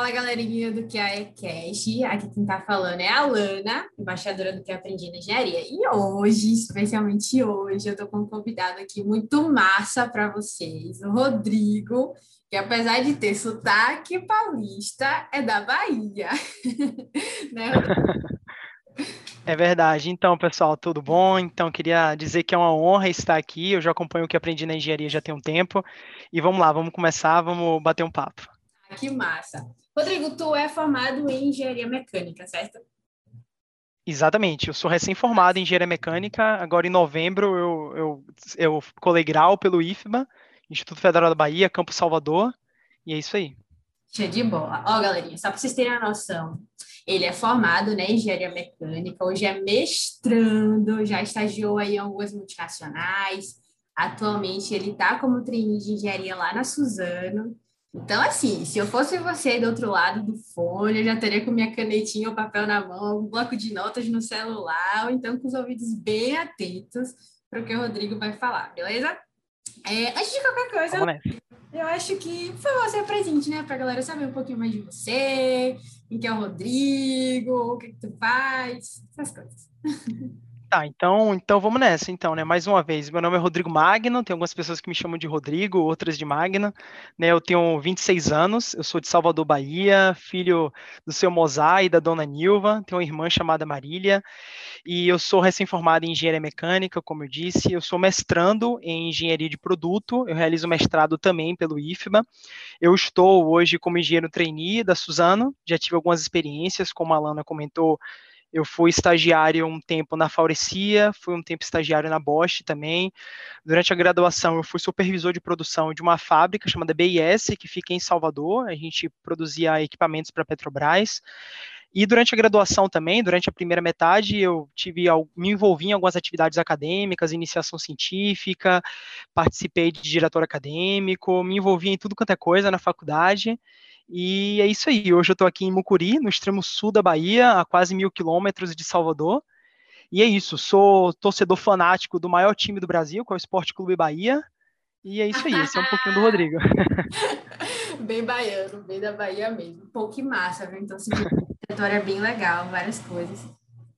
Fala, galerinha do QAEcast. Aqui quem tá falando é a Lana, embaixadora do que aprendi na engenharia. E hoje, especialmente hoje, eu tô com um convidado aqui muito massa para vocês, o Rodrigo, que apesar de ter sotaque paulista, é da Bahia. né, É verdade. Então, pessoal, tudo bom? Então, queria dizer que é uma honra estar aqui. Eu já acompanho o que aprendi na engenharia já tem um tempo. E vamos lá, vamos começar, vamos bater um papo. Que massa. Rodrigo, tu é formado em engenharia mecânica, certo? Exatamente, eu sou recém-formado em engenharia mecânica. Agora, em novembro, eu, eu, eu colei grau pelo IFBA, Instituto Federal da Bahia, Campo Salvador. E é isso aí. Show de bola. Ó, galerinha, só para vocês terem a noção, ele é formado né, em engenharia mecânica, hoje é mestrando, já estagiou aí em algumas multinacionais. Atualmente ele está como trainee de engenharia lá na Suzano. Então, assim, se eu fosse você do outro lado do fone, eu já teria com minha canetinha ou papel na mão, um bloco de notas no celular, ou então com os ouvidos bem atentos para o que o Rodrigo vai falar, beleza? É, antes de qualquer coisa, eu acho que, por favor, se apresente, né, para a galera saber um pouquinho mais de você, quem é o Rodrigo, o que, que tu faz, essas coisas. Tá, então, então vamos nessa, então, né? Mais uma vez, meu nome é Rodrigo Magno, tem algumas pessoas que me chamam de Rodrigo, outras de Magna, né? Eu tenho 26 anos, eu sou de Salvador, Bahia, filho do seu Mozart e da dona Nilva, tenho uma irmã chamada Marília, e eu sou recém-formado em engenharia mecânica, como eu disse, eu sou mestrando em engenharia de produto, eu realizo mestrado também pelo IFBA. Eu estou hoje como engenheiro trainee da Suzano, já tive algumas experiências, como a Alana comentou, eu fui estagiário um tempo na Faurecia, fui um tempo estagiário na Bosch também. Durante a graduação, eu fui supervisor de produção de uma fábrica chamada BIS, que fica em Salvador. A gente produzia equipamentos para Petrobras. E durante a graduação também, durante a primeira metade, eu tive me envolvi em algumas atividades acadêmicas, iniciação científica, participei de diretor acadêmico, me envolvi em tudo quanto é coisa na faculdade. E é isso aí. Hoje eu estou aqui em Mucuri, no extremo sul da Bahia, a quase mil quilômetros de Salvador. E é isso. Sou torcedor fanático do maior time do Brasil, que é o Esporte Clube Bahia. E é isso aí. Esse é um pouquinho do Rodrigo. bem baiano, bem da Bahia mesmo. Pô, que massa, viu? Então, assim, trajetória é bem legal, várias coisas.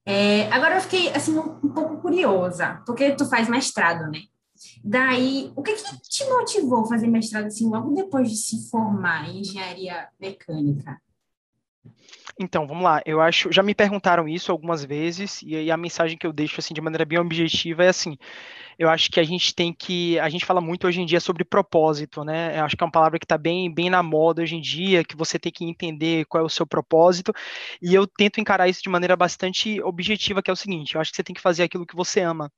É, agora eu fiquei assim um, um pouco curiosa, porque tu faz mestrado, né? Daí, o que, que te motivou a fazer mestrado assim logo depois de se formar em engenharia mecânica? Então, vamos lá. Eu acho, já me perguntaram isso algumas vezes e, a mensagem que eu deixo assim de maneira bem objetiva é assim: eu acho que a gente tem que, a gente fala muito hoje em dia sobre propósito, né? Eu acho que é uma palavra que está bem, bem na moda hoje em dia, que você tem que entender qual é o seu propósito. E eu tento encarar isso de maneira bastante objetiva, que é o seguinte: eu acho que você tem que fazer aquilo que você ama.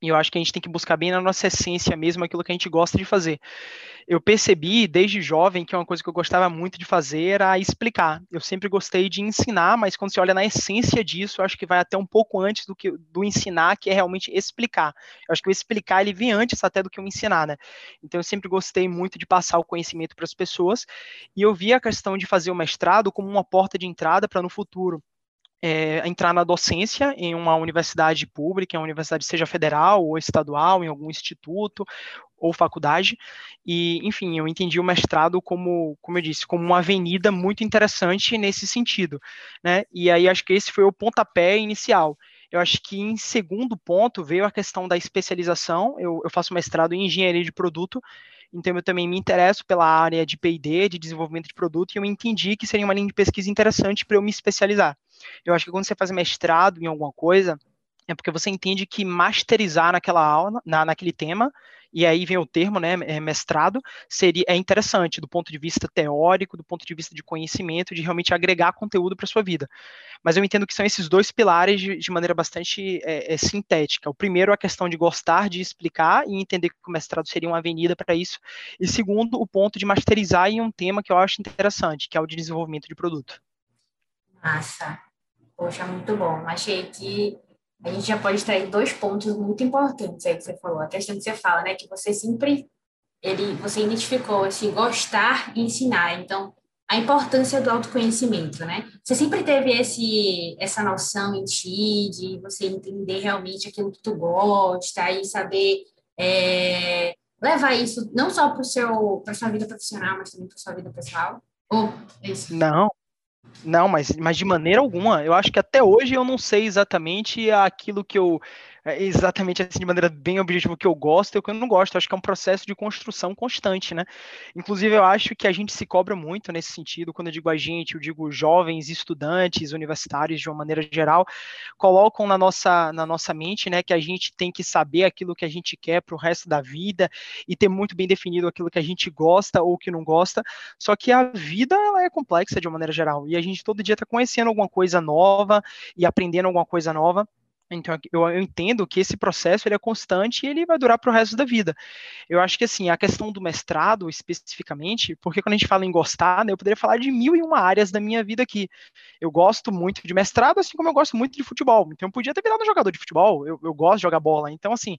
E eu acho que a gente tem que buscar bem na nossa essência mesmo aquilo que a gente gosta de fazer. Eu percebi desde jovem que uma coisa que eu gostava muito de fazer era explicar. Eu sempre gostei de ensinar, mas quando você olha na essência disso, eu acho que vai até um pouco antes do que do ensinar, que é realmente explicar. Eu acho que o explicar ele vem antes até do que o ensinar, né? Então eu sempre gostei muito de passar o conhecimento para as pessoas e eu vi a questão de fazer o mestrado como uma porta de entrada para no futuro é, entrar na docência em uma universidade pública, em uma universidade seja federal ou estadual, em algum instituto ou faculdade, e, enfim, eu entendi o mestrado como, como eu disse, como uma avenida muito interessante nesse sentido, né, e aí acho que esse foi o pontapé inicial. Eu acho que em segundo ponto veio a questão da especialização, eu, eu faço mestrado em engenharia de produto, então eu também me interesso pela área de P&D, de desenvolvimento de produto, e eu entendi que seria uma linha de pesquisa interessante para eu me especializar. Eu acho que quando você faz mestrado em alguma coisa, é porque você entende que masterizar naquela aula, na, naquele tema, e aí vem o termo, né, é mestrado, seria é interessante do ponto de vista teórico, do ponto de vista de conhecimento, de realmente agregar conteúdo para sua vida. Mas eu entendo que são esses dois pilares de, de maneira bastante é, é, sintética. O primeiro, a questão de gostar de explicar e entender que o mestrado seria uma avenida para isso. E segundo, o ponto de masterizar em um tema que eu acho interessante, que é o de desenvolvimento de produto. Massa. Poxa, muito bom. Achei que a gente já pode extrair dois pontos muito importantes aí que você falou. A questão que você fala, né? Que você sempre ele, você identificou esse gostar e ensinar. Então, a importância do autoconhecimento, né? Você sempre teve esse, essa noção em ti de você entender realmente aquilo que tu gosta e saber é, levar isso não só para o seu para sua vida profissional, mas também para sua vida pessoal. Oh, isso. Não, não, mas, mas de maneira alguma. Eu acho que até hoje eu não sei exatamente aquilo que eu exatamente assim, de maneira bem objetiva, o que eu gosto e o que eu não gosto. Eu acho que é um processo de construção constante, né? Inclusive, eu acho que a gente se cobra muito nesse sentido. Quando eu digo a gente, eu digo jovens, estudantes, universitários, de uma maneira geral, colocam na nossa, na nossa mente, né, que a gente tem que saber aquilo que a gente quer para o resto da vida e ter muito bem definido aquilo que a gente gosta ou que não gosta. Só que a vida, ela é complexa de uma maneira geral. E a gente todo dia está conhecendo alguma coisa nova e aprendendo alguma coisa nova. Então, eu, entendo que esse processo ele é constante e ele vai durar para o resto da vida. Eu acho que, assim, a questão do mestrado, especificamente, porque quando a gente fala em gostar, né, eu poderia falar de mil e uma áreas da minha vida aqui. Eu gosto muito de mestrado, assim como eu gosto muito de futebol. Então, eu podia ter virado um jogador de futebol, eu, eu gosto de jogar bola. Então, assim,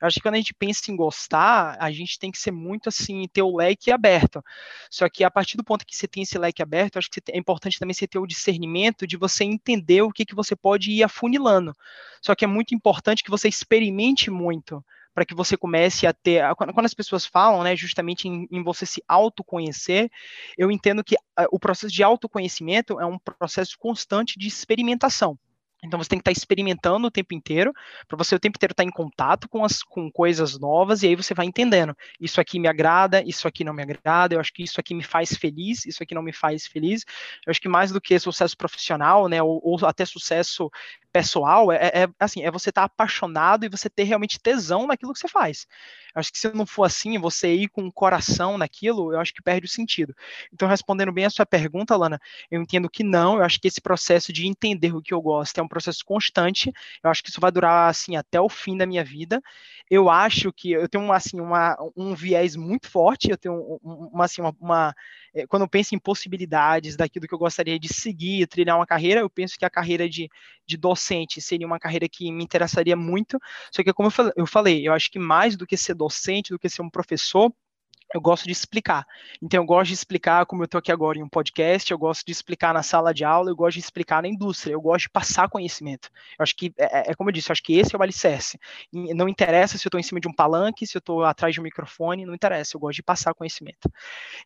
eu acho que quando a gente pensa em gostar, a gente tem que ser muito assim, ter o leque aberto. Só que a partir do ponto que você tem esse leque aberto, acho que é importante também você ter o discernimento de você entender o que, que você pode ir afunilando. Só que é muito importante que você experimente muito para que você comece a ter. Quando as pessoas falam, né, justamente em, em você se autoconhecer, eu entendo que uh, o processo de autoconhecimento é um processo constante de experimentação. Então você tem que estar experimentando o tempo inteiro, para você o tempo inteiro estar em contato com as com coisas novas, e aí você vai entendendo. Isso aqui me agrada, isso aqui não me agrada, eu acho que isso aqui me faz feliz, isso aqui não me faz feliz. Eu acho que mais do que sucesso profissional, né, ou, ou até sucesso pessoal, é, é, assim, é você estar apaixonado e você ter realmente tesão naquilo que você faz. Eu acho que se não for assim, você ir com o coração naquilo, eu acho que perde o sentido. Então, respondendo bem a sua pergunta, Lana, eu entendo que não, eu acho que esse processo de entender o que eu gosto é um processo constante, eu acho que isso vai durar, assim, até o fim da minha vida. Eu acho que eu tenho, assim, uma, um viés muito forte, eu tenho, uma, assim, uma, uma é, quando eu penso em possibilidades daquilo que eu gostaria de seguir, trilhar uma carreira, eu penso que a carreira de, de docente seria uma carreira que me interessaria muito, só que como eu falei, eu acho que mais do que ser docente, do que ser um professor, eu gosto de explicar. Então, eu gosto de explicar, como eu estou aqui agora em um podcast, eu gosto de explicar na sala de aula, eu gosto de explicar na indústria, eu gosto de passar conhecimento. Eu acho que, é, é, é como eu disse, eu acho que esse é o alicerce. E não interessa se eu estou em cima de um palanque, se eu estou atrás de um microfone, não interessa, eu gosto de passar conhecimento.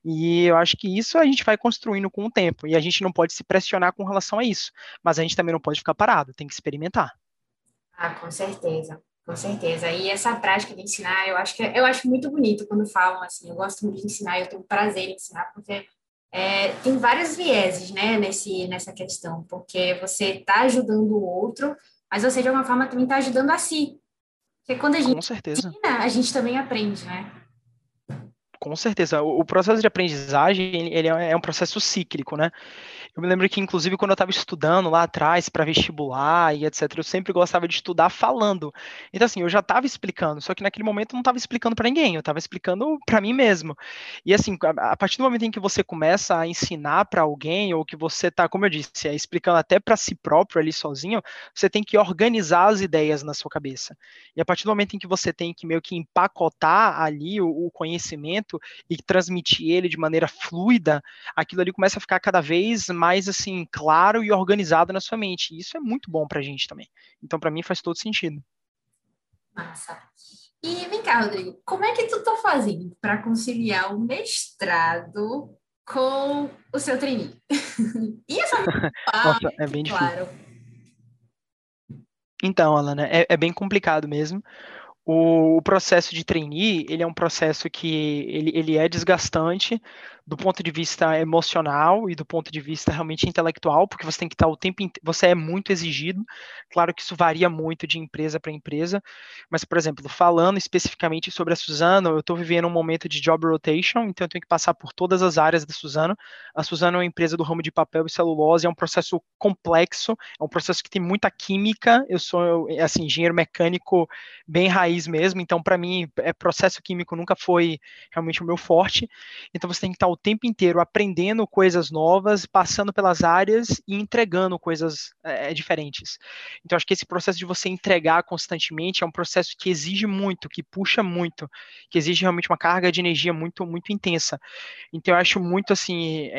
E eu acho que isso a gente vai construindo com o tempo, e a gente não pode se pressionar com relação a isso, mas a gente também não pode ficar parado, tem que experimentar. Ah, com certeza. Com certeza. E essa prática de ensinar, eu acho que é, eu acho muito bonito quando falam assim. Eu gosto muito de ensinar, eu tenho prazer em ensinar, porque é, tem vários vieses, né, nesse, nessa questão, porque você está ajudando o outro, mas você de alguma forma também está ajudando a si. Porque quando a gente ensina, a gente também aprende, né? Com certeza. O processo de aprendizagem, ele é, é um processo cíclico, né? Eu me lembro que, inclusive, quando eu estava estudando lá atrás para vestibular e etc., eu sempre gostava de estudar falando. Então, assim, eu já estava explicando, só que naquele momento eu não estava explicando para ninguém, eu estava explicando para mim mesmo. E, assim, a partir do momento em que você começa a ensinar para alguém, ou que você está, como eu disse, é, explicando até para si próprio ali sozinho, você tem que organizar as ideias na sua cabeça. E a partir do momento em que você tem que meio que empacotar ali o, o conhecimento e transmitir ele de maneira fluida, aquilo ali começa a ficar cada vez mais mais assim claro e organizado na sua mente. E isso é muito bom para a gente também. Então, para mim, faz todo sentido. Massa. E vem cá, Rodrigo, como é que tu tá fazendo para conciliar o mestrado com o seu treininho? e essa Nossa, é bem claro. difícil. Então, Alana, é, é bem complicado mesmo. O, o, processo de trainee, ele é um processo que ele, ele é desgastante, do ponto de vista emocional e do ponto de vista realmente intelectual, porque você tem que estar o tempo você é muito exigido. Claro que isso varia muito de empresa para empresa, mas, por exemplo, falando especificamente sobre a Suzano, eu estou vivendo um momento de job rotation, então eu tenho que passar por todas as áreas da Suzano. A Suzano é uma empresa do ramo de papel e celulose, é um processo complexo, é um processo que tem muita química. Eu sou, assim, engenheiro mecânico bem raiz mesmo, então, para mim, é, processo químico nunca foi realmente o meu forte. Então, você tem que estar o tempo inteiro aprendendo coisas novas, passando pelas áreas e entregando coisas é, diferentes. Então, acho que esse processo de você entregar constantemente é um processo que exige muito, que puxa muito, que exige realmente uma carga de energia muito, muito intensa. Então, eu acho muito assim.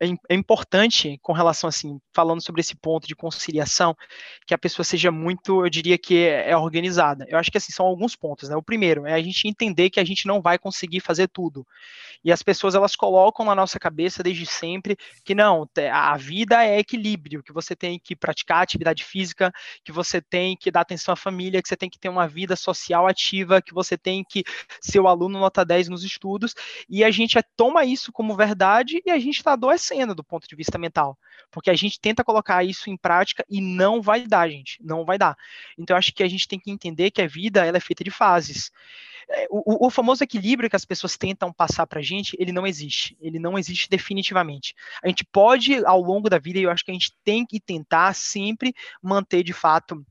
É, é, é, importante com relação assim, falando sobre esse ponto de conciliação, que a pessoa seja muito, eu diria que é, é, organizada. Eu acho que assim são alguns pontos, né? O primeiro é a gente entender que a gente não vai conseguir fazer tudo. E as pessoas elas colocam na nossa cabeça desde sempre que não, a vida é equilíbrio, que você tem que praticar atividade física, que você tem que dar atenção à família, que você tem que ter uma vida social ativa, que você tem que ser o aluno nota 10 nos estudos, e a gente toma isso como verdade e a gente está adoecendo do ponto de vista mental, porque a gente tenta colocar isso em prática e não vai dar, gente, não vai dar. Então eu acho que a gente tem que entender que a vida ela é feita de fases. É, o, o, famoso equilíbrio que as pessoas tentam passar para a gente, ele não existe. Ele não existe definitivamente. A gente pode, ao longo da vida, e eu acho que a gente tem que tentar sempre manter de fato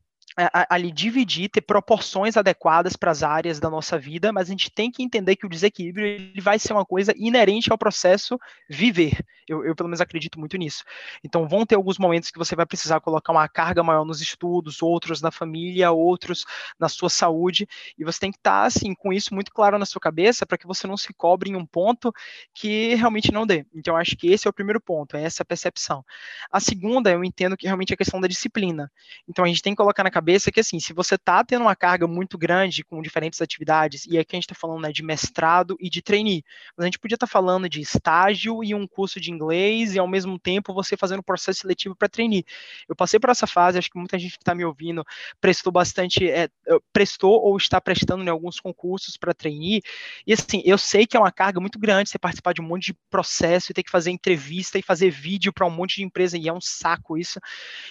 ali dividir, ter proporções adequadas para as áreas da nossa vida, mas a gente tem que entender que o desequilíbrio ele vai ser uma coisa inerente ao processo viver. Eu, eu, pelo menos acredito muito nisso. Então vão ter alguns momentos que você vai precisar colocar uma carga maior nos estudos, outros na família, outros na sua saúde, e você tem que estar tá, assim com isso muito claro na sua cabeça para que você não se cobre em um ponto que realmente não dê. Então acho que esse é o primeiro ponto, é essa percepção. A segunda, eu entendo que realmente é a questão da disciplina. Então a gente tem que colocar na cabeça cabeça que, assim, se você está tendo uma carga muito grande com diferentes atividades, e aqui a gente está falando né, de mestrado e de trainee, mas a gente podia estar tá falando de estágio e um curso de inglês, e ao mesmo tempo você fazendo processo seletivo para trainee. Eu passei por essa fase, acho que muita gente que está me ouvindo prestou bastante, é, prestou ou está prestando em alguns concursos para trainee, e assim, eu sei que é uma carga muito grande você participar de um monte de processo e ter que fazer entrevista e fazer vídeo para um monte de empresa, e é um saco isso.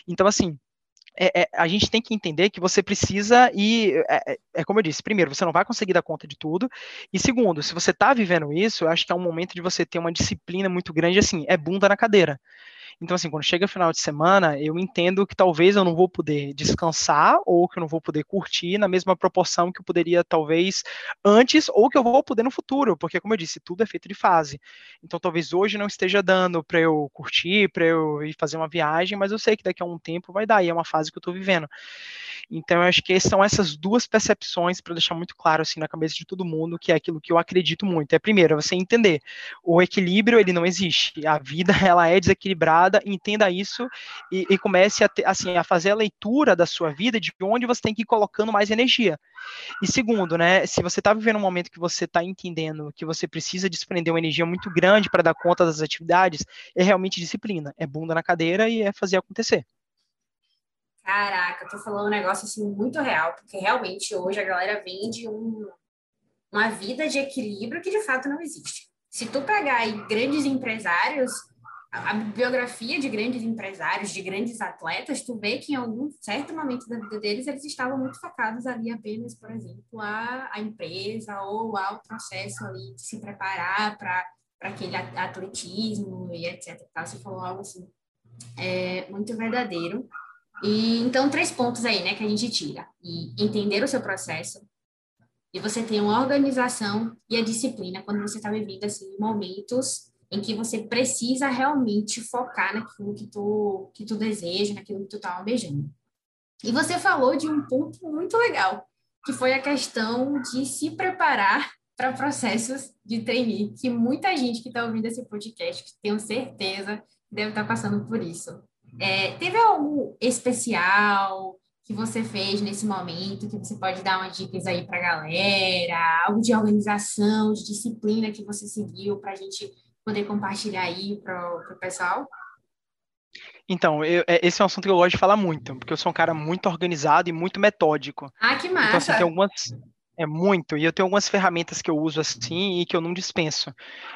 Então, assim, é, é, a gente tem que entender que você precisa e é, é, é, como eu disse, primeiro, você não vai conseguir dar conta de tudo, e segundo, se você está vivendo isso, eu acho que é um momento de você ter uma disciplina muito grande, assim, é bunda na cadeira. Então, assim, quando chega final de semana, eu entendo que talvez eu não vou poder descansar ou que eu não vou poder curtir na mesma proporção que eu poderia, talvez, antes ou que eu vou poder no futuro, porque, como eu disse, tudo é feito de fase. Então, talvez hoje não esteja dando para eu curtir, para eu ir fazer uma viagem, mas eu sei que daqui a um tempo vai dar, e é uma fase que eu estou vivendo. Então, eu acho que são essas duas percepções para deixar muito claro, assim, na cabeça de todo mundo, que é aquilo que eu acredito muito. É, primeiro, é você entender, o equilíbrio, ele não existe. A vida, ela é desequilibrada entenda isso e, e comece a, ter, assim, a fazer a leitura da sua vida de onde você tem que ir colocando mais energia. E segundo, né, se você está vivendo um momento que você está entendendo que você precisa desprender uma energia muito grande para dar conta das atividades, é realmente disciplina, é bunda na cadeira e é fazer acontecer. Caraca, eu tô falando um negócio assim muito real, porque realmente hoje a galera vende um, uma vida de equilíbrio que de fato não existe. Se tu pegar aí grandes empresários, a biografia de grandes empresários, de grandes atletas, tu vê que em algum certo momento da vida deles, eles estavam muito focados ali apenas, por exemplo, a, a empresa ou ao processo ali de se preparar para aquele atletismo e etc. Tá? Você falou algo assim, é, muito verdadeiro. E então, três pontos aí, né, que a gente tira. E entender o seu processo, e você tem uma organização e a disciplina quando você está vivendo assim, momentos em que você precisa realmente focar naquilo que tu, que tu deseja, naquilo que tu tá almejando. E você falou de um ponto muito legal, que foi a questão de se preparar para processos de trainee, que muita gente que está ouvindo esse podcast, tenho certeza, deve estar tá passando por isso. É, teve algo especial que você fez nesse momento, que você pode dar umas dicas aí para a galera, algo de organização, de disciplina que você seguiu para a gente poder compartilhar aí para o pessoal? Então, eu, é, esse é um assunto que eu gosto de falar muito, porque eu sou um cara muito organizado e muito metódico. Ah, que massa! Então, assim, tem algumas, é muito, e eu tenho algumas ferramentas que eu uso assim e que eu não dispenso.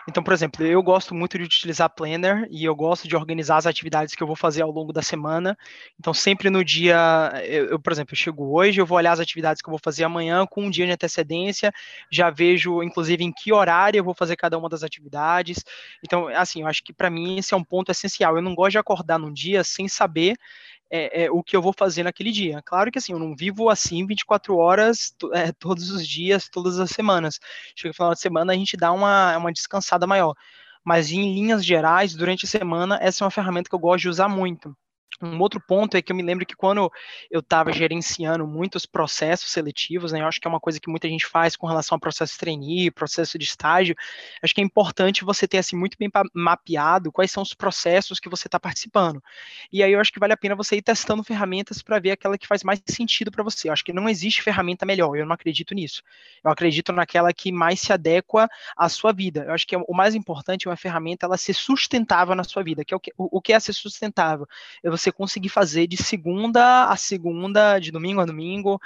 Então, por exemplo, eu gosto muito de utilizar Planner e eu gosto de organizar as atividades que eu vou fazer ao longo da semana. Então, sempre no dia, eu, eu, por exemplo, eu chego hoje, eu vou olhar as atividades que eu vou fazer amanhã com um dia de antecedência, já vejo, inclusive, em que horário eu vou fazer cada uma das atividades. Então, assim, eu acho que para mim esse é um ponto essencial. Eu não gosto de acordar num dia sem saber é, é, o que eu vou fazer naquele dia. Claro que assim, eu não vivo assim 24 horas é, todos os dias, todas as semanas. Chega no final de semana, a gente dá uma, uma descansada maior. Mas em linhas gerais, durante a semana, essa é uma ferramenta que eu gosto de usar muito. Um outro ponto é que eu me lembro que quando eu estava gerenciando muitos processos seletivos, né, eu acho que é uma coisa que muita gente faz com relação ao processo de trainee, processo de estágio, acho que é importante você ter assim muito bem mapeado quais são os processos que você está participando. E aí eu acho que vale a pena você ir testando ferramentas para ver aquela que faz mais sentido para você. Eu acho que não existe ferramenta melhor, eu não acredito nisso. Eu acredito naquela que mais se adequa à sua vida. Eu acho que o mais importante é uma ferramenta ela ser sustentável na sua vida, que é o que, o, o que é ser sustentável? É você você conseguir fazer de segunda a segunda, de domingo a domingo,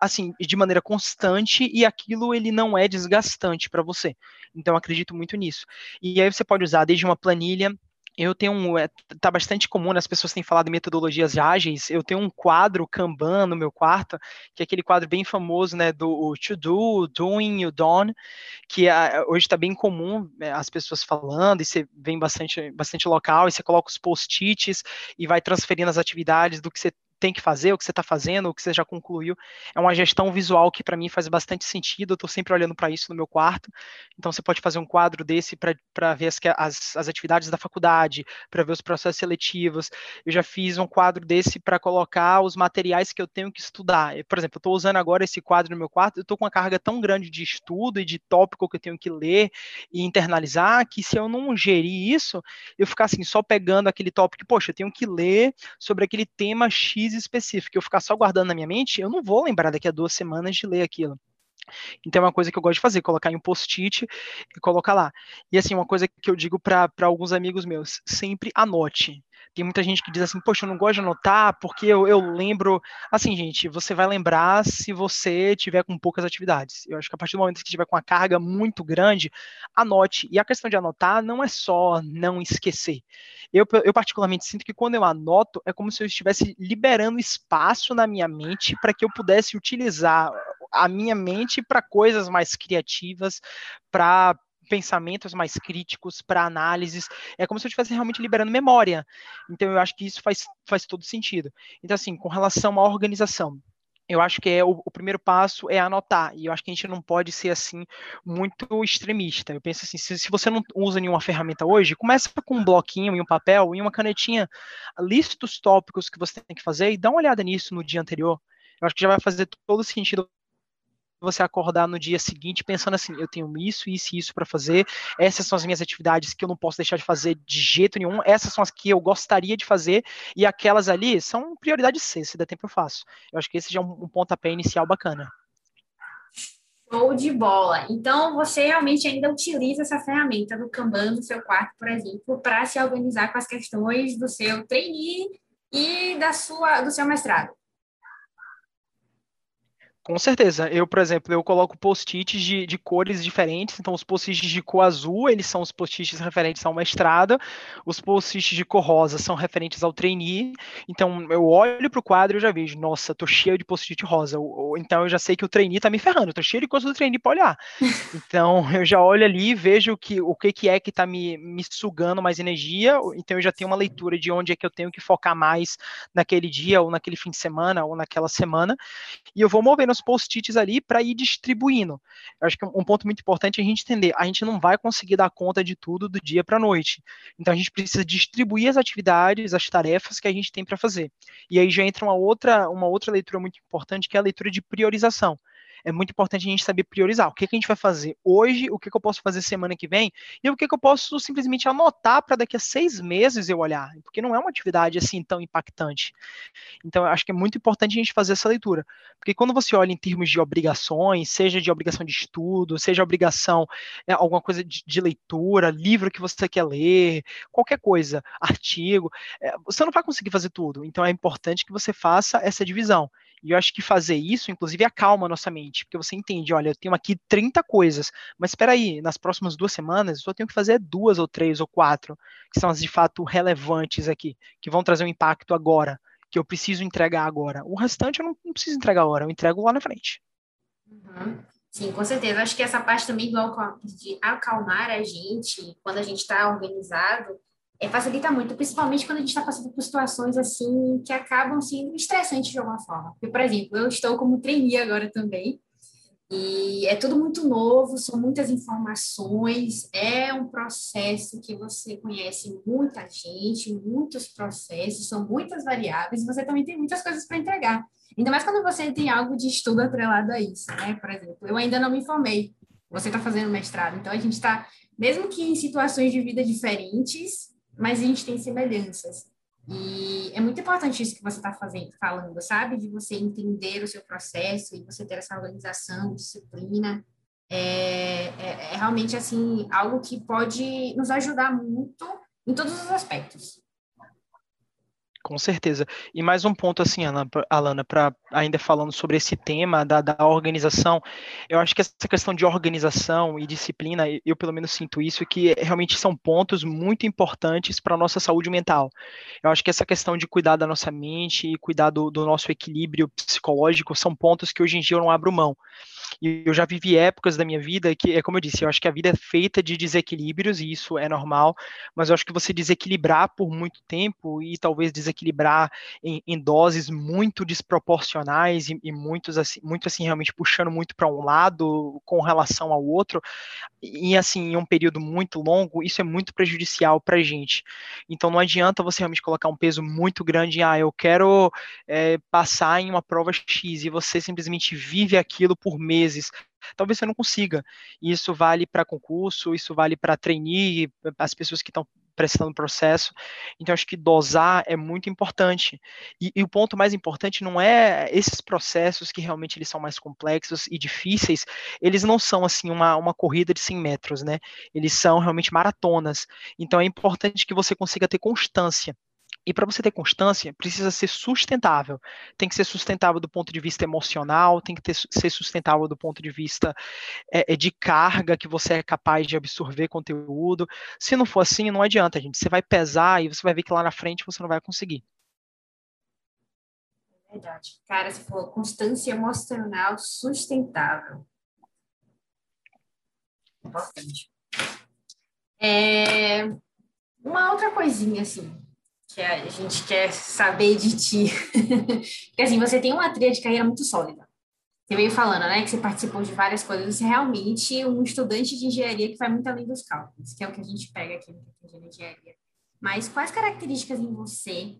assim, de maneira constante e aquilo ele não é desgastante para você. Então acredito muito nisso. E aí você pode usar desde uma planilha eu tenho um. É, tá bastante comum, né, as pessoas têm falado de metodologias ágeis. Eu tenho um quadro Kanban no meu quarto, que é aquele quadro bem famoso, né, do to do, doing e o done, que é, hoje está bem comum né, as pessoas falando, e você vem bastante, bastante local, e você coloca os post-its e vai transferindo as atividades do que você tem que fazer, o que você está fazendo, o que você já concluiu. É uma gestão visual que para mim faz bastante sentido. Eu estou sempre olhando para isso no meu quarto. Então você pode fazer um quadro desse para ver as, as, as, atividades da faculdade, para ver os processos seletivos. Eu já fiz um quadro desse para colocar os materiais que eu tenho que estudar. Por exemplo, eu estou usando agora esse quadro no meu quarto. Eu estou com uma carga tão grande de estudo e de tópico que eu tenho que ler e internalizar que se eu não gerir isso, eu ficar assim só pegando aquele tópico, poxa, eu tenho que ler sobre aquele tema X específico, eu ficar só guardando na minha mente, eu não vou lembrar daqui a duas semanas de ler aquilo. Então é uma coisa que eu gosto de fazer, colocar em um post-it e colocar lá. E assim, uma coisa que eu digo para alguns amigos meus, sempre anote. Tem muita gente que diz assim, poxa, eu não gosto de anotar porque eu, eu lembro. Assim, gente, você vai lembrar se você tiver com poucas atividades. Eu acho que a partir do momento que tiver com uma carga muito grande, anote. E a questão de anotar não é só não esquecer. Eu, eu particularmente sinto que quando eu anoto, é como se eu estivesse liberando espaço na minha mente para que eu pudesse utilizar a minha mente para coisas mais criativas, para pensamentos mais críticos, para análises. É como se eu estivesse realmente liberando memória. Então, eu acho que isso faz, faz todo sentido. Então, assim, com relação à organização, eu acho que é o, o, primeiro passo é anotar, e eu acho que a gente não pode ser assim muito extremista. Eu penso assim, se, se você não usa nenhuma ferramenta hoje, começa com um bloquinho e um papel e uma canetinha, lista os tópicos que você tem que fazer e dá uma olhada nisso no dia anterior. Eu acho que já vai fazer todo sentido você acordar no dia seguinte pensando assim, eu tenho isso, isso e isso para fazer, essas são as minhas atividades que eu não posso deixar de fazer de jeito nenhum, essas são as que eu gostaria de fazer, e aquelas ali são prioridade C, se der tempo eu faço. Eu acho que esse já é um, pontapé inicial bacana. Show de bola. Então, você realmente ainda utiliza essa ferramenta do Kanban no seu quarto, por exemplo, para se organizar com as questões do seu trainee e da sua, do seu mestrado. Com certeza. Eu, por exemplo, eu coloco post-its de, de, cores diferentes. Então, os post-its de cor azul, eles são os post-its referentes ao mestrado. Os post-its de cor rosa são referentes ao trainee. Então, eu olho para o quadro e já vejo, nossa, tô cheio de post-it rosa. Ou, então, eu já sei que o trainee tá me ferrando. tô cheio de coisa do trainee para olhar. Então, eu já olho ali e vejo que, o que, que é que tá me, me sugando mais energia. Então, eu já tenho uma leitura de onde é que eu tenho que focar mais naquele dia, ou naquele fim de semana, ou naquela semana. E eu vou movendo os post-its ali para ir distribuindo. Eu acho que um ponto muito importante é a gente entender, a gente não vai conseguir dar conta de tudo do dia para a noite. Então a gente precisa distribuir as atividades, as tarefas que a gente tem para fazer. E aí já entra uma outra, uma outra leitura muito importante, que é a leitura de priorização é muito importante a gente saber priorizar. O que, que a gente vai fazer hoje, o que, que eu posso fazer semana que vem, e o que, que eu posso simplesmente anotar para daqui a seis meses eu olhar, porque não é uma atividade assim tão impactante. Então, eu acho que é muito importante a gente fazer essa leitura. Porque quando você olha em termos de obrigações, seja de obrigação de estudo, seja obrigação, é, alguma coisa de, de, leitura, livro que você quer ler, qualquer coisa, artigo, é, você não vai conseguir fazer tudo. Então, é importante que você faça essa divisão. E eu acho que fazer isso, inclusive, acalma a nossa mente, porque você entende, olha, eu tenho aqui 30 coisas, mas espera aí, nas próximas duas semanas eu só tenho que fazer duas ou três ou quatro, que são as de fato relevantes aqui, que vão trazer um impacto agora, que eu preciso entregar agora. O restante eu não, não preciso entregar agora, eu entrego lá na frente. Uhum. Sim, com certeza. Acho que essa parte também de acalmar a gente, quando a gente está organizado, é, facilita muito, principalmente quando a gente está passando por situações assim que acabam sendo estressantes de alguma forma. Porque, por exemplo, eu estou como trainee agora também, E é tudo muito novo, são muitas informações, é um processo que você conhece muita gente, muitos processos, são muitas variáveis, e você também tem muitas coisas para entregar. Ainda mais quando você tem algo de estudo atrelado a isso, né? Por exemplo, eu ainda não me formei, você está fazendo mestrado, então a gente está, mesmo que em situações de vida diferentes, mas a gente tem semelhanças. E é muito importante isso que você está fazendo, falando, sabe? De você entender o seu processo e você ter essa organização, disciplina. É, é, é realmente, assim, algo que pode nos ajudar muito em todos os aspectos. Com certeza. E mais um ponto, assim, Alana, para ainda falando sobre esse tema da, da, organização, eu acho que essa questão de organização e disciplina, eu pelo menos sinto isso, que realmente são pontos muito importantes para a nossa saúde mental. Eu acho que essa questão de cuidar da nossa mente e cuidar do, do nosso equilíbrio psicológico são pontos que hoje em dia eu não abro mão. E eu já vivi épocas da minha vida que, é como eu disse, eu acho que a vida é feita de desequilíbrios, e isso é normal, mas eu acho que você desequilibrar por muito tempo e talvez desequilibrar em, em doses muito desproporcionais e, e muitos assim, muito assim, realmente puxando muito para um lado com relação ao outro, e assim, em um período muito longo, isso é muito prejudicial para a gente. Então não adianta você realmente colocar um peso muito grande, ah, eu quero é, passar em uma prova X, e você simplesmente vive aquilo por meses meses, talvez você não consiga. Isso vale para concurso, isso vale para trainee, as pessoas que estão prestando processo. Então, acho que dosar é muito importante. E, e, o ponto mais importante não é esses processos que realmente eles são mais complexos e difíceis, eles não são, assim, uma, uma corrida de 100 metros, né? Eles são realmente maratonas. Então, é importante que você consiga ter constância. E para você ter constância, precisa ser sustentável. Tem que ser sustentável do ponto de vista emocional, tem que ter, ser sustentável do ponto de vista é, de carga, que você é capaz de absorver conteúdo. Se não for assim, não adianta, gente. Você vai pesar e você vai ver que lá na frente você não vai conseguir. É verdade. Cara, você falou constância emocional sustentável. Importante. É... Uma outra coisinha, assim, que a gente quer saber de ti. Porque assim, você tem uma trilha de carreira muito sólida. Você veio falando, né, que você participou de várias coisas. Você é realmente um estudante de engenharia que vai muito além dos cálculos, que é o que a gente pega aqui no engenharia. Mas quais características em você,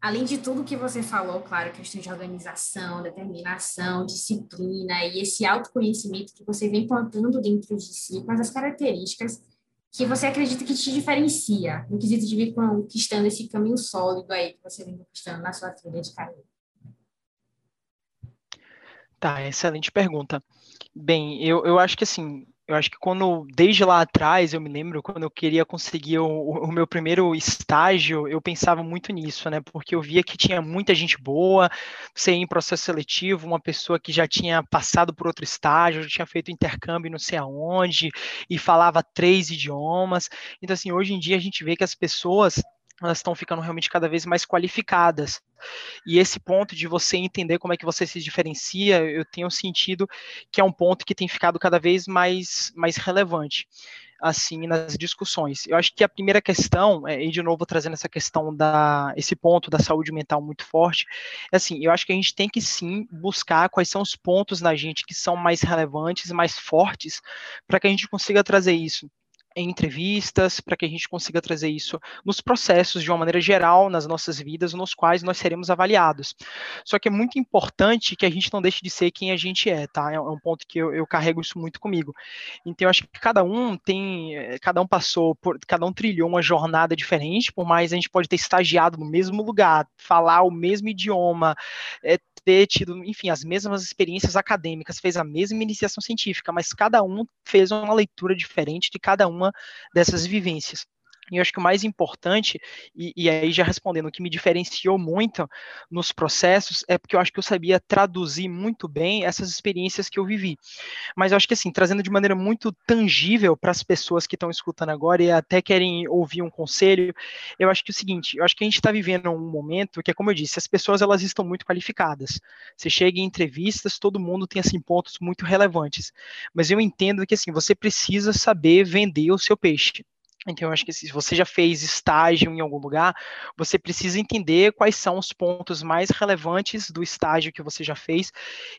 além de tudo que você falou, claro, questão de organização, determinação, disciplina e esse autoconhecimento que você vem plantando dentro de si, quais as características que você acredita que te diferencia no quesito de vir conquistando esse caminho sólido aí que você vem conquistando na sua trilha de carreira? Tá, excelente pergunta. Bem, eu, eu acho que assim, eu acho que quando, desde lá atrás, eu me lembro, quando eu queria conseguir o, o, meu primeiro estágio, eu pensava muito nisso, né? Porque eu via que tinha muita gente boa, ia em processo seletivo, uma pessoa que já tinha passado por outro estágio, já tinha feito intercâmbio não sei aonde, e falava três idiomas. Então, assim, hoje em dia a gente vê que as pessoas elas estão ficando realmente cada vez mais qualificadas. E esse ponto de você entender como é que você se diferencia, eu tenho sentido que é um ponto que tem ficado cada vez mais, mais relevante assim nas discussões. Eu acho que a primeira questão, é, e de novo trazendo essa questão da esse ponto da saúde mental muito forte, é assim, eu acho que a gente tem que sim buscar quais são os pontos na gente que são mais relevantes, mais fortes, para que a gente consiga trazer isso em entrevistas, para que a gente consiga trazer isso nos processos de uma maneira geral nas nossas vidas, nos quais nós seremos avaliados. Só que é muito importante que a gente não deixe de ser quem a gente é, tá? É um ponto que eu, eu carrego isso muito comigo. Então eu acho que cada um tem, eh, cada um passou por, cada um trilhou uma jornada diferente, por mais a gente pode ter estagiado no mesmo lugar, falar o mesmo idioma, é, ter tido, enfim, as mesmas experiências acadêmicas, fez a mesma iniciação científica, mas cada um fez uma leitura diferente de cada uma dessas vivências. E eu acho que o mais importante, e, e, aí já respondendo, o que me diferenciou muito nos processos é porque eu acho que eu sabia traduzir muito bem essas experiências que eu vivi. Mas eu acho que assim, trazendo de maneira muito tangível para as pessoas que estão escutando agora e até querem ouvir um conselho, eu acho que é o seguinte, eu acho que a gente está vivendo um momento que é como eu disse, as pessoas elas estão muito qualificadas. Você chega em entrevistas, todo mundo tem assim pontos muito relevantes. Mas eu entendo que assim, você precisa saber vender o seu peixe Então, eu acho que se você já fez estágio em algum lugar, você precisa entender quais são os pontos mais relevantes do estágio que você já fez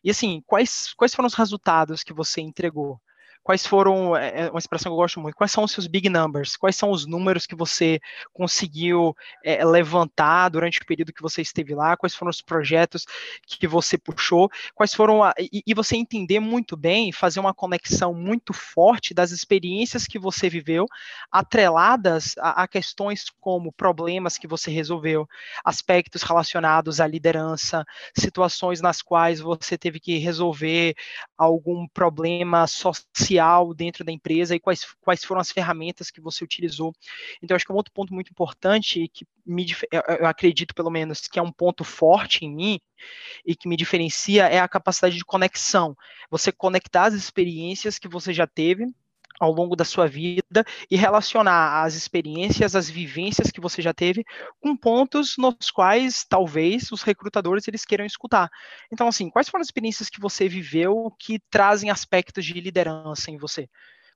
e, assim, quais, quais foram os resultados que você entregou quais foram, é, é uma expressão que eu gosto muito, quais são os seus big numbers, quais são os números que você conseguiu é, levantar durante o período que você esteve lá, quais foram os projetos que você puxou, quais foram, a, e, e, você entender muito bem, fazer uma conexão muito forte das experiências que você viveu, atreladas a, a questões como problemas que você resolveu, aspectos relacionados à liderança, situações nas quais você teve que resolver algum problema social dentro da empresa e quais, quais foram as ferramentas que você utilizou. Então, acho que é um outro ponto muito importante que me, eu acredito, pelo menos, que é um ponto forte em mim e que me diferencia é a capacidade de conexão. Você conectar as experiências que você já teve ao longo da sua vida e relacionar as experiências, as vivências que você já teve com pontos nos quais talvez os recrutadores eles queiram escutar. Então, assim, quais foram as experiências que você viveu que trazem aspectos de liderança em você?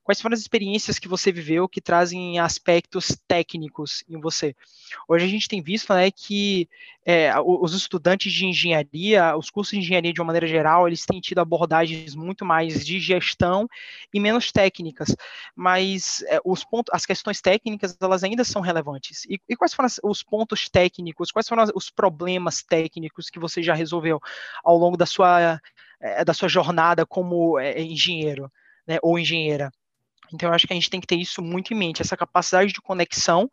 Quais foram as experiências que você viveu que trazem aspectos técnicos em você? Hoje a gente tem visto né, que é, os estudantes de engenharia, os cursos de engenharia de uma maneira geral, eles têm tido abordagens muito mais de gestão e menos técnicas, mas é, os pontos, as questões técnicas elas ainda são relevantes. E, e quais foram os pontos técnicos? Quais foram os problemas técnicos que você já resolveu ao longo da sua é, da sua jornada como é, engenheiro, né, ou engenheira? Então, eu acho que a gente tem que ter isso muito em mente, essa capacidade de conexão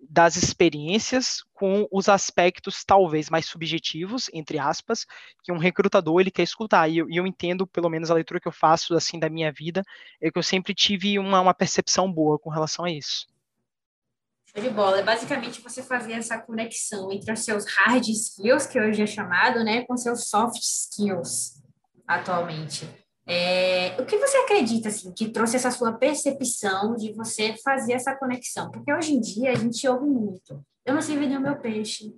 das experiências com os aspectos talvez mais subjetivos, entre aspas, que um recrutador ele quer escutar. E eu, eu entendo, pelo menos a leitura que eu faço assim da minha vida, é que eu sempre tive uma, uma percepção boa com relação a isso. De bola. É basicamente você fazer essa conexão entre os seus hard skills, que hoje é chamado, né, com seus soft skills atualmente. É, o que você acredita assim, que trouxe essa sua percepção de você fazer essa conexão? Porque hoje em dia a gente ouve muito. Eu não sei vender o meu peixe.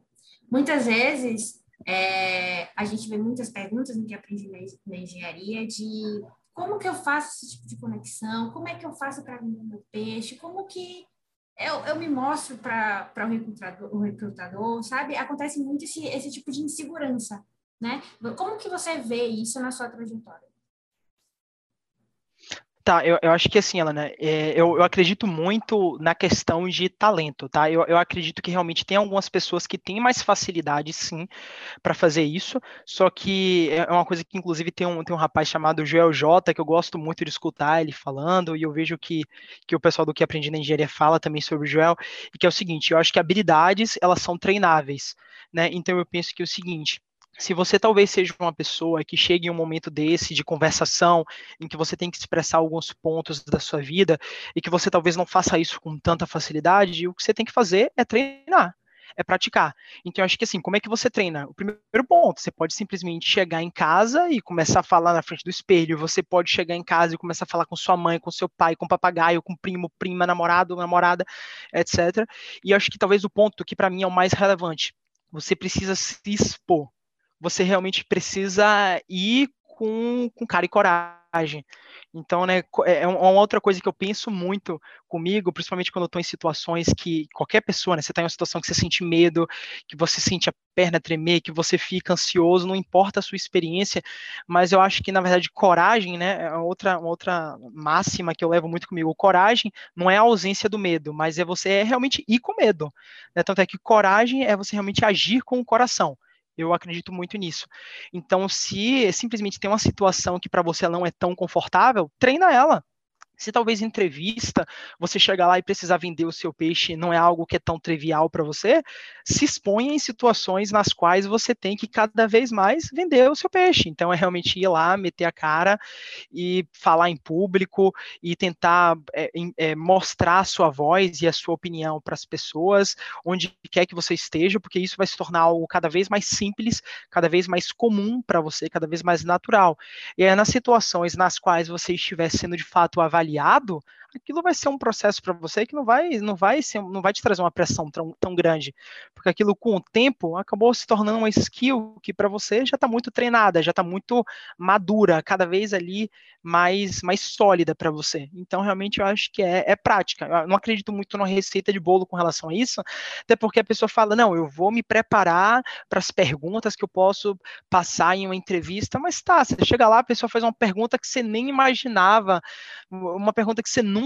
Muitas vezes é, a gente vê muitas perguntas no que aprendi na, na, engenharia de como que eu faço esse tipo de conexão, como é que eu faço para vender o meu peixe, como que eu, eu me mostro para o recrutador, o recrutador, sabe? Acontece muito esse, esse tipo de insegurança, né? Como que você vê isso na sua trajetória? Tá, eu, eu acho que assim, ela, né? É, eu, eu acredito muito na questão de talento, tá? Eu, eu acredito que realmente tem algumas pessoas que têm mais facilidade, sim, para fazer isso. Só que é uma coisa que, inclusive, tem um, tem um rapaz chamado Joel J, que eu gosto muito de escutar ele falando, e eu vejo que, que o pessoal do que aprendi na engenharia fala também sobre o Joel, e que é o seguinte: eu acho que habilidades elas são treináveis, né? Então eu penso que é o seguinte se você talvez seja uma pessoa que chegue em um momento desse de conversação, em que você tem que expressar alguns pontos da sua vida, e que você talvez não faça isso com tanta facilidade, o que você tem que fazer é treinar, é praticar. Então, eu acho que assim, como é que você treina? O primeiro ponto, você pode simplesmente chegar em casa e começar a falar na frente do espelho, você pode chegar em casa e começar a falar com sua mãe, com seu pai, com papagaio, com primo, prima, namorado, namorada, etc. E eu acho que talvez o ponto que para mim é o mais relevante, você precisa se expor você realmente precisa ir com, com cara e coragem. Então, né, é, é uma outra coisa que eu penso muito comigo, principalmente quando eu estou em situações que qualquer pessoa, né, você está em uma situação que você sente medo, que você sente a perna tremer, que você fica ansioso, não importa a sua experiência, mas eu acho que, na verdade, coragem, né, é outra, outra máxima que eu levo muito comigo. Coragem não é a ausência do medo, mas é você realmente ir com medo. Né? Tanto é que coragem é você realmente agir com o coração. Eu acredito muito nisso. Então, se simplesmente tem uma situação que para você não é tão confortável, treina ela. Se talvez entrevista, você chegar lá e precisar vender o seu peixe não é algo que é tão trivial para você, se exponha em situações nas quais você tem que cada vez mais vender o seu peixe. Então é realmente ir lá, meter a cara e falar em público e tentar é, é, mostrar a sua voz e a sua opinião para as pessoas, onde quer que você esteja, porque isso vai se tornar algo cada vez mais simples, cada vez mais comum para você, cada vez mais natural. E é nas situações nas quais você estiver sendo de fato avaliado, aliado aquilo vai ser um processo para você que não vai, não vai ser, não vai te trazer uma pressão tão, tão grande, porque aquilo com o tempo acabou se tornando uma skill que para você já está muito treinada, já está muito madura, cada vez ali mais, mais sólida para você. Então, realmente, eu acho que é, é prática. Eu não acredito muito numa receita de bolo com relação a isso, até porque a pessoa fala, não, eu vou me preparar para as perguntas que eu posso passar em uma entrevista, mas tá, você chega lá, a pessoa faz uma pergunta que você nem imaginava, uma pergunta que você nunca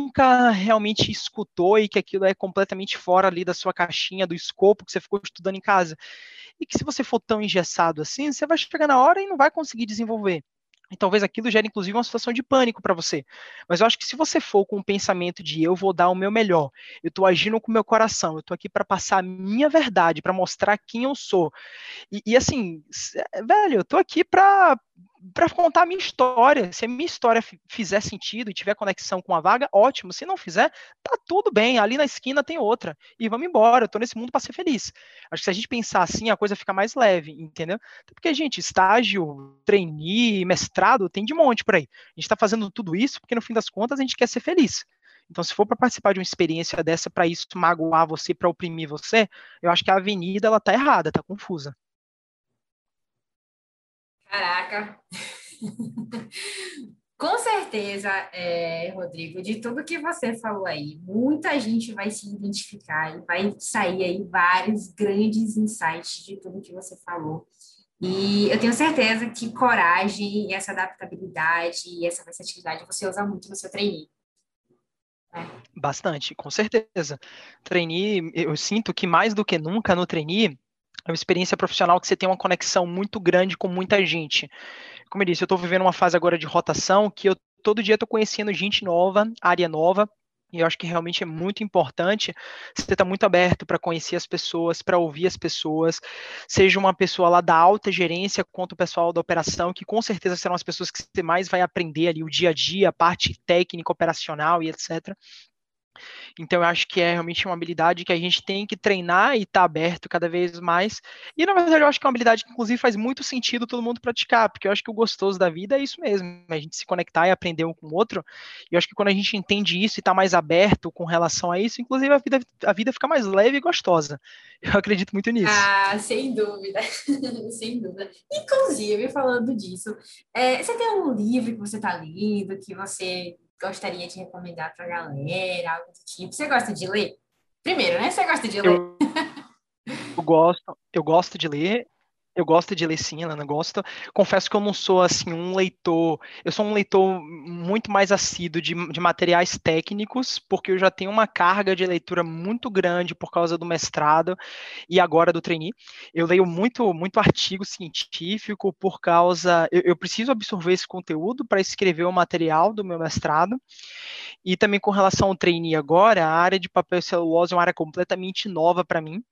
realmente escutou e que aquilo é completamente fora ali da sua caixinha, do escopo que você ficou estudando em casa. E que se você for tão engessado assim, você vai chegar na hora e não vai conseguir desenvolver. E talvez aquilo gere, inclusive, uma situação de pânico para você. Mas eu acho que se você for com o pensamento de eu vou dar o meu melhor, eu estou agindo com o meu coração, eu estou aqui para passar a minha verdade, para mostrar quem eu sou. E, e assim, velho, eu estou aqui para para contar a minha história. Se a minha história fizer sentido e tiver conexão com a vaga, ótimo. Se não fizer, tá tudo bem. Ali na esquina tem outra. E vamos embora. Eu tô nesse mundo para ser feliz. Acho que se a gente pensar assim, a coisa fica mais leve, entendeu? Porque, gente, estágio, trainee, mestrado, tem de monte por aí. A gente tá fazendo tudo isso porque, no fim das contas, a gente quer ser feliz. Então, se for para participar de uma experiência dessa para isso magoar você, para oprimir você, eu acho que a avenida ela tá errada, tá confusa. Caraca! Com certeza, é, Rodrigo, de tudo que você falou aí, muita gente vai se identificar e vai sair aí vários grandes insights de tudo que você falou. E eu tenho certeza que coragem e essa adaptabilidade e essa versatilidade você usa muito no seu trainee. É. Bastante, com certeza. Trainee, eu sinto que mais do que nunca no trainee, é uma experiência profissional que você tem uma conexão muito grande com muita gente. Como eu disse, eu estou vivendo uma fase agora de rotação que eu todo dia estou conhecendo gente nova, área nova, e eu acho que realmente é muito importante você estar tá muito aberto para conhecer as pessoas, para ouvir as pessoas, seja uma pessoa lá da alta gerência quanto o pessoal da operação, que com certeza serão as pessoas que você mais vai aprender ali o dia a dia, a parte técnica, operacional e etc. Então, eu acho que é realmente uma habilidade que a gente tem que treinar e estar tá aberto cada vez mais. E, na verdade, eu acho que é uma habilidade que, inclusive, faz muito sentido todo mundo praticar, porque eu acho que o gostoso da vida é isso mesmo, a gente se conectar e aprender um com o outro. E eu acho que quando a gente entende isso e está mais aberto com relação a isso, inclusive, a vida, a vida fica mais leve e gostosa. Eu acredito muito nisso. Ah, sem dúvida. sem dúvida. Inclusive, falando disso, é, você tem algum livro que você está lendo, que você gostaria de recomendar para a galera, algo do tipo? Você gosta de ler? Primeiro, né? Você gosta de ler? Eu, eu gosto, eu gosto de ler. Eu gosto de ler sim, gosto. Confesso que eu não sou assim um leitor. Eu sou um leitor muito mais assíduo de, de materiais técnicos, porque eu já tenho uma carga de leitura muito grande por causa do mestrado e agora do trainee. Eu leio muito, muito artigo científico por causa. Eu, eu preciso absorver esse conteúdo para escrever o material do meu mestrado. E também com relação ao trainee agora, a área de papel e celulose é uma área completamente nova para mim.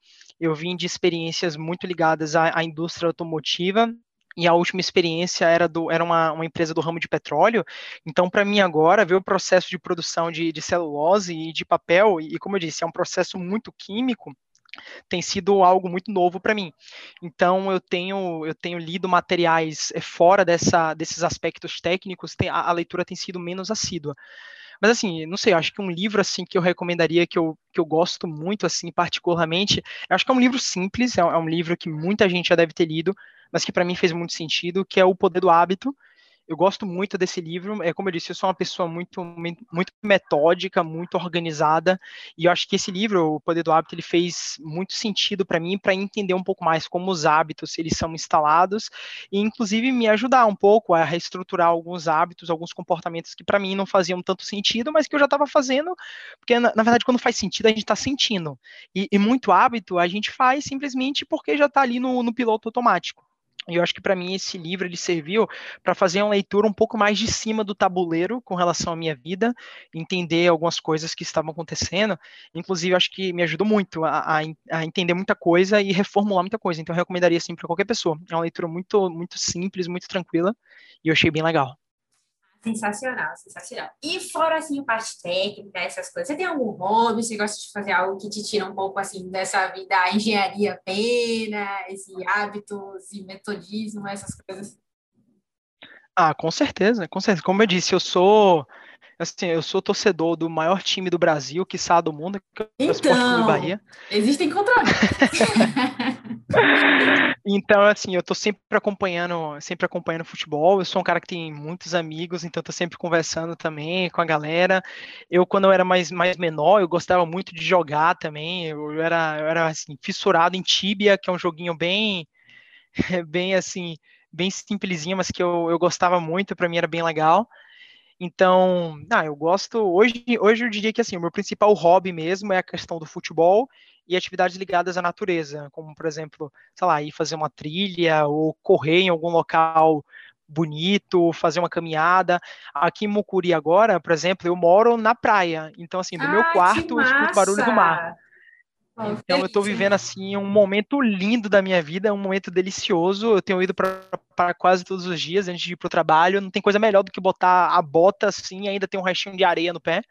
Eu vim de experiências muito ligadas à, à indústria automotiva, e a última experiência era, do, era uma, uma empresa do ramo de petróleo. Então, para mim agora, ver o processo de produção de, de celulose e de papel, e, como eu disse, é um processo muito químico, tem sido algo muito novo para mim. Então eu tenho eu tenho lido materiais eh, fora dessa, desses aspectos técnicos, tem, a, a, leitura tem sido menos assídua. Mas assim, não sei, acho que um livro assim que eu recomendaria, que eu, que eu gosto muito, assim, particularmente, acho que é um livro simples, é, é um livro que muita gente já deve ter lido, mas que para mim fez muito sentido, que é O Poder do Hábito, eu gosto muito desse livro. É como eu disse, eu sou uma pessoa muito, muito metódica, muito organizada, e eu acho que esse livro, O Poder do Hábito, ele fez muito sentido para mim para entender um pouco mais como os hábitos eles são instalados e inclusive me ajudar um pouco a reestruturar alguns hábitos, alguns comportamentos que para mim não faziam tanto sentido, mas que eu já estava fazendo, porque na, na, verdade quando faz sentido a gente está sentindo. E, e, muito hábito a gente faz simplesmente porque já está ali no, no piloto automático. E eu acho que para mim esse livro ele serviu para fazer uma leitura um pouco mais de cima do tabuleiro com relação à minha vida, entender algumas coisas que estavam acontecendo. Inclusive, acho que me ajudou muito a, a, a entender muita coisa e reformular muita coisa. Então, eu recomendaria assim para qualquer pessoa. É uma leitura muito, muito simples, muito tranquila e eu achei bem legal. Sensacional, sensacional. E fora, assim, a parte técnica, essas coisas, você tem algum hobby? Você gosta de fazer algo que te tira um pouco, assim, dessa vida, engenharia pena, esse hábitos e metodismo, essas coisas? Ah, com certeza, com certeza. Como eu disse, eu sou Assim, eu sou torcedor do maior time do Brasil, que sabe do mundo, que é o então, Clube Bahia. Existem controvérsias. então, assim, eu tô sempre acompanhando, sempre acompanhando futebol. Eu sou um cara que tem muitos amigos, então tô sempre conversando também com a galera. Eu, quando eu era mais, mais menor, eu gostava muito de jogar também. Eu era, eu era assim, fissurado em Tibia, que é um joguinho bem, bem assim, bem simplesinho, mas que eu, eu gostava muito, para mim era bem legal. Então, ah, eu gosto. Hoje, hoje eu diria que assim, o meu principal hobby mesmo é a questão do futebol e atividades ligadas à natureza, como por exemplo, sei lá, ir fazer uma trilha ou correr em algum local bonito, fazer uma caminhada. Aqui em Mucuri agora, por exemplo, eu moro na praia, então assim, do ah, meu quarto eu escuto barulho do mar. Então eu estou vivendo assim um momento lindo da minha vida, um momento delicioso. Eu tenho ido para quase todos os dias antes de ir para o trabalho. Não tem coisa melhor do que botar a bota assim, ainda tem um restinho de areia no pé.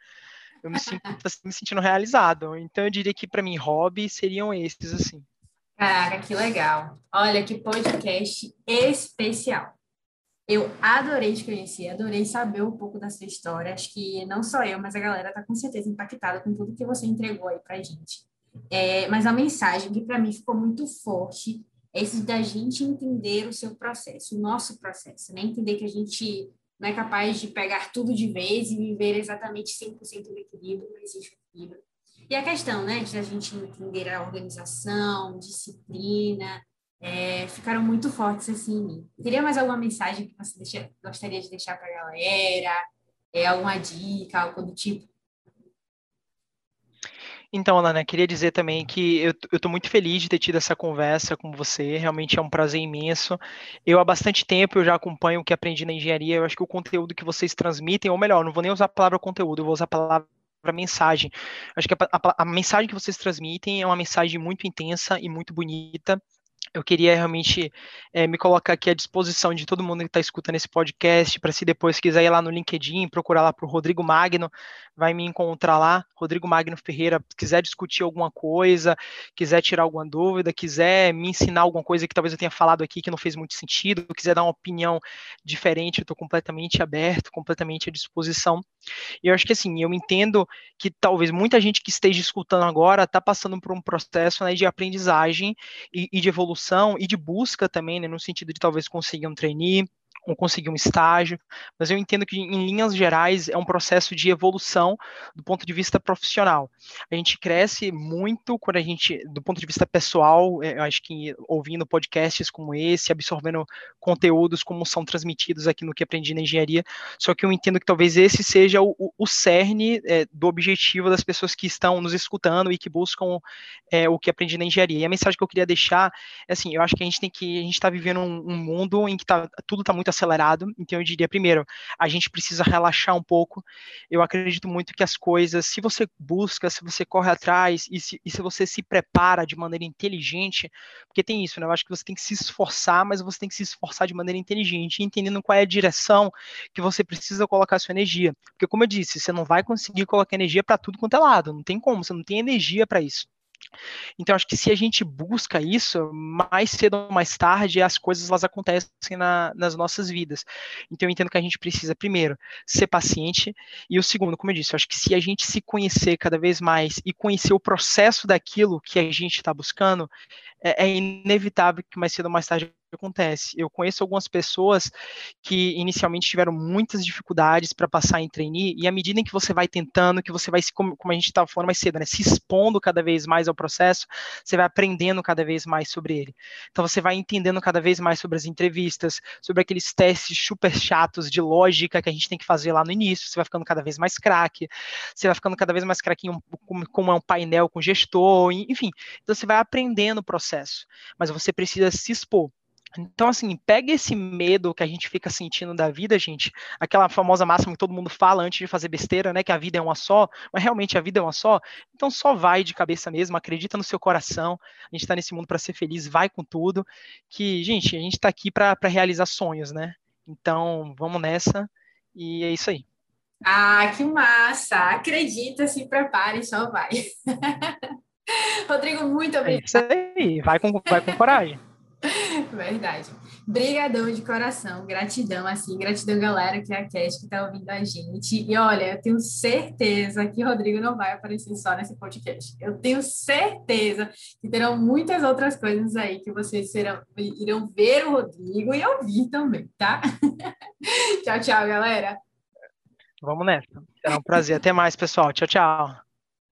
Eu me sinto assim, me sentindo realizado. Então eu diria que para mim hobby seriam esses assim. Caraca, que legal. Olha que podcast especial. Eu adorei te conhecer, adorei saber um pouco da sua história. Acho que não só eu, mas a galera está com certeza impactada com tudo que você entregou aí para gente. É, mas a mensagem que para mim ficou muito forte é esse da gente entender o seu processo, o nosso processo, né? Entender que a gente não é capaz de pegar tudo de vez e viver exatamente 100% do equilíbrio, não existe equilíbrio. E a questão, né, de a gente entender a organização, disciplina, é, ficaram muito fortes assim em mim. Teria mais alguma mensagem que você deixa, gostaria de deixar para a galera? É, alguma dica, algo do tipo? Então, Alana, queria dizer também que eu estou muito feliz de ter tido essa conversa com você, realmente é um prazer imenso. Eu há bastante tempo eu já acompanho o que aprendi na engenharia, eu acho que o conteúdo que vocês transmitem, ou melhor, não vou nem usar a palavra conteúdo, eu vou usar a palavra mensagem. Acho que a, a, a mensagem que vocês transmitem é uma mensagem muito intensa e muito bonita, eu queria realmente é, me colocar aqui à disposição de todo mundo que está escutando esse podcast, para se depois quiser ir lá no LinkedIn, procurar lá para o Rodrigo Magno, vai me encontrar lá, Rodrigo Magno Ferreira, quiser discutir alguma coisa, quiser tirar alguma dúvida, quiser me ensinar alguma coisa que talvez eu tenha falado aqui que não fez muito sentido, quiser dar uma opinião diferente, eu estou completamente aberto, completamente à disposição. E eu acho que assim, eu entendo que talvez muita gente que esteja escutando agora está passando por um processo né, de aprendizagem e, e de evolução e de busca também, né, no sentido de talvez conseguir um trainee, conseguir um estágio, mas eu entendo que, em linhas gerais, é um processo de evolução do ponto de vista profissional. A gente cresce muito quando a gente, do ponto de vista pessoal, é, eu acho que ouvindo podcasts como esse, absorvendo conteúdos como são transmitidos aqui no que aprendi na engenharia, só que eu entendo que talvez esse seja o, o, o cerne é, do objetivo das pessoas que estão nos escutando e que buscam é, o que aprendi na engenharia. E a mensagem que eu queria deixar é assim, eu acho que a gente tem que, a gente está vivendo um, um, mundo em que tá, tudo está muito acelerado, então eu diria, primeiro, a gente precisa relaxar um pouco. Eu acredito muito que as coisas, se você busca, se você corre atrás e se, e se você se prepara de maneira inteligente, porque tem isso, né? Eu acho que você tem que se esforçar, mas você tem que se esforçar de maneira inteligente, entendendo qual é a direção que você precisa colocar sua energia. Porque, como eu disse, você não vai conseguir colocar energia para tudo quanto é lado, não tem como, você não tem energia para isso. Então, acho que se a gente busca isso, mais cedo ou mais tarde, as coisas elas acontecem na, nas nossas vidas. Então, eu entendo que a gente precisa, primeiro, ser paciente, e o segundo, como eu disse, eu acho que se a gente se conhecer cada vez mais e conhecer o processo daquilo que a gente está buscando, é, é inevitável que mais cedo ou mais tarde acontece. Eu conheço algumas pessoas que inicialmente tiveram muitas dificuldades para passar em trainee, e à medida em que você vai tentando, que você vai se, como, como a gente estava falando mais cedo, né, se expondo cada vez mais ao processo, você vai aprendendo cada vez mais sobre ele. Então você vai entendendo cada vez mais sobre as entrevistas, sobre aqueles testes super chatos de lógica que a gente tem que fazer lá no início, você vai ficando cada vez mais craque, você vai ficando cada vez mais craque como com um painel com gestor, enfim. Então você vai aprendendo o processo, mas você precisa se expor. Então, assim, pega esse medo que a gente fica sentindo da vida, gente, aquela famosa máxima que todo mundo fala antes de fazer besteira, né? Que a vida é uma só, mas realmente a vida é uma só. Então, só vai de cabeça mesmo, acredita no seu coração. A gente está nesse mundo para ser feliz, vai com tudo. Que, gente, a gente está aqui para realizar sonhos, né? Então, vamos nessa. E é isso aí. Ah, que massa! Acredita, se prepare, só vai. Rodrigo, muito obrigado. É isso aí, vai com, vai com coragem. Verdade. Brigadão de coração, gratidão, assim, gratidão, galera, que é a Cat que tá ouvindo a gente. E olha, eu tenho certeza que Rodrigo não vai aparecer só nesse podcast. Eu tenho certeza que terão muitas outras coisas aí que vocês serão, irão ver o Rodrigo e ouvir também, tá? tchau, tchau, galera. Vamos nessa. Será um prazer. Até mais, pessoal. Tchau, tchau.